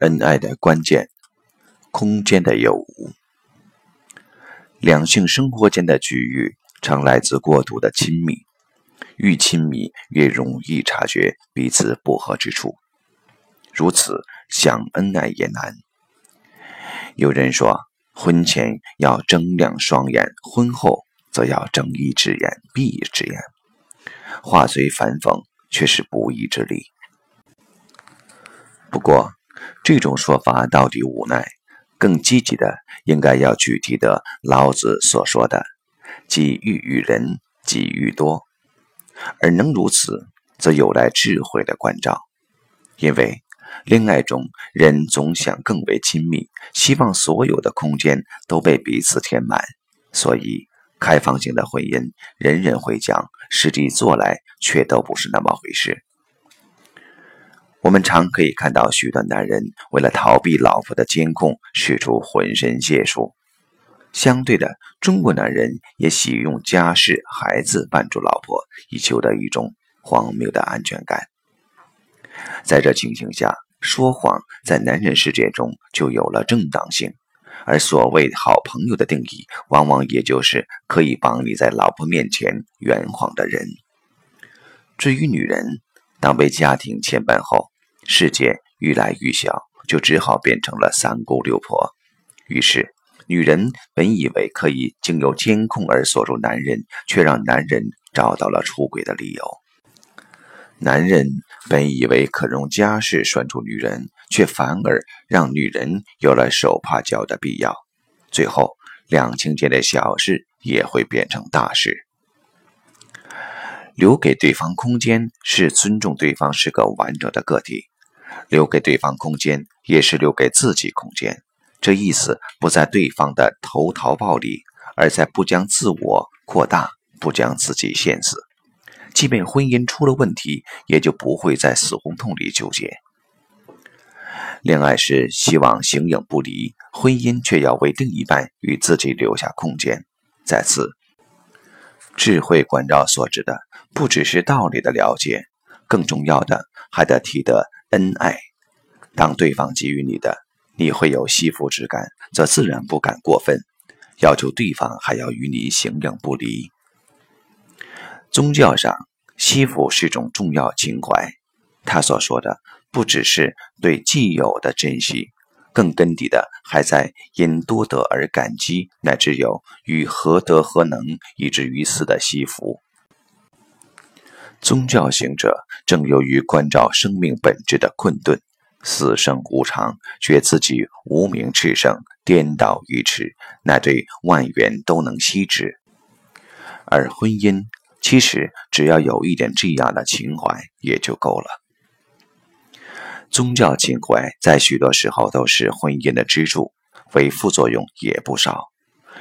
恩爱的关键——空间的有无。两性生活间的局域常来自过度的亲密，愈亲密越容易察觉彼此不合之处，如此想恩爱也难。有人说，婚前要睁亮双眼，婚后则要睁一只眼闭一只眼。话虽反讽，却是不义之理。不过，这种说法到底无奈。更积极的，应该要具体的老子所说的“己欲与人，己欲多”，而能如此，则有赖智慧的关照。因为恋爱中，人总想更为亲密，希望所有的空间都被彼此填满，所以开放性的婚姻，人人会讲，实际做来却都不是那么回事。我们常可以看到许多男人为了逃避老婆的监控，使出浑身解数。相对的，中国男人也喜用家事、孩子绊住老婆，以求得一种荒谬的安全感。在这情形下，说谎在男人世界中就有了正当性，而所谓好朋友的定义，往往也就是可以帮你在老婆面前圆谎的人。至于女人，当被家庭牵绊后，世界愈来愈小，就只好变成了三姑六婆。于是，女人本以为可以经由监控而锁住男人，却让男人找到了出轨的理由；男人本以为可用家事拴住女人，却反而让女人有了手帕交的必要。最后，两情间的小事也会变成大事。留给对方空间，是尊重对方是个完整的个体。留给对方空间，也是留给自己空间。这意思不在对方的投桃报李，而在不将自我扩大，不将自己限死。即便婚姻出了问题，也就不会在死胡同里纠结。恋爱时希望形影不离，婚姻却要为另一半与自己留下空间。再次，智慧关照所指的，不只是道理的了解，更重要的还得提得。恩爱，当对方给予你的，你会有惜福之感，则自然不敢过分要求对方还要与你形影不离。宗教上，惜福是一种重要情怀。他所说的不只是对既有的珍惜，更根底的还在因多得而感激，乃至有与何德何能以至于斯的惜福。宗教行者正由于关照生命本质的困顿，死生无常，觉自己无名炽盛，颠倒愚痴，乃对万缘都能悉之。而婚姻其实只要有一点这样的情怀也就够了。宗教情怀在许多时候都是婚姻的支柱，为副作用也不少。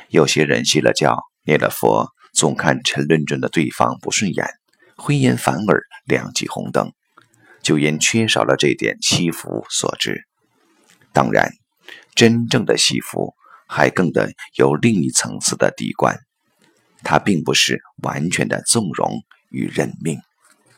有些人信了教，念了佛，总看沉沦中的对方不顺眼。灰烟反而亮起红灯，就因缺少了这点惜福所致。当然，真正的惜福还更得有另一层次的底观，它并不是完全的纵容与认命。